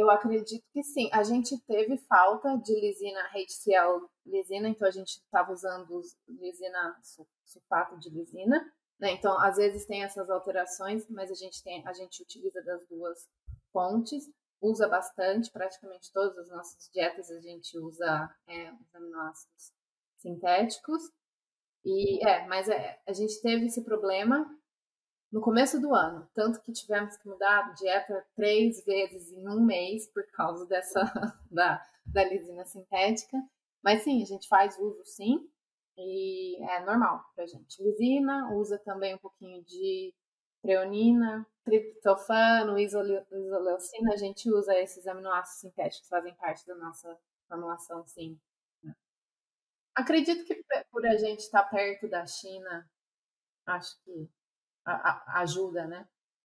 Eu acredito que sim. A gente teve falta de lisina HCl lisina, então a gente estava usando lisina sulfato de lisina, né? Então às vezes tem essas alterações, mas a gente tem, a gente utiliza das duas fontes, usa bastante, praticamente todas as nossas dietas a gente usa é, os aminoácidos sintéticos. E é, mas é, a gente teve esse problema no começo do ano, tanto que tivemos que mudar dieta três vezes em um mês por causa dessa da, da lisina sintética. Mas sim, a gente faz uso sim, e é normal pra gente. Lisina, usa também um pouquinho de treonina, triptofano, isoleucina, a gente usa esses aminoácidos sintéticos, fazem parte da nossa formulação, sim. Acredito que por a gente estar perto da China, acho que a, a, ajuda, né?